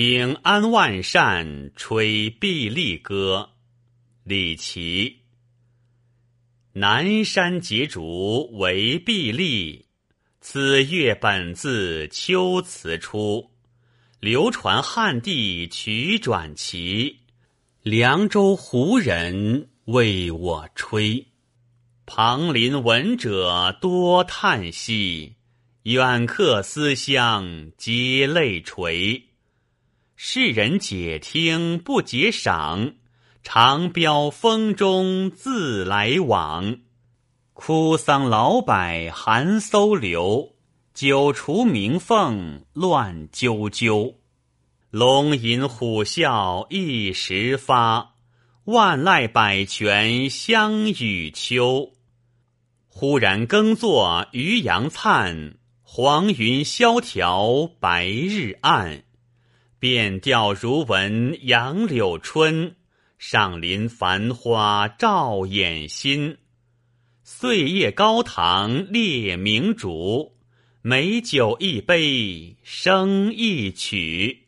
听安万善吹碧丽歌，李琦。南山结竹为碧丽，此乐本自秋词出。流传汉地曲转奇，凉州胡人为我吹。旁邻闻者多叹息，远客思乡皆泪垂。世人解听不解赏，长标风中自来往。枯桑老柏寒飕流，九雏鸣凤乱啾啾。龙吟虎啸一时发，万籁百泉相与秋。忽然耕作渔阳灿，黄云萧条白日暗。便调如闻杨柳春，上林繁花照眼心。岁夜高堂列明烛，美酒一杯生一曲。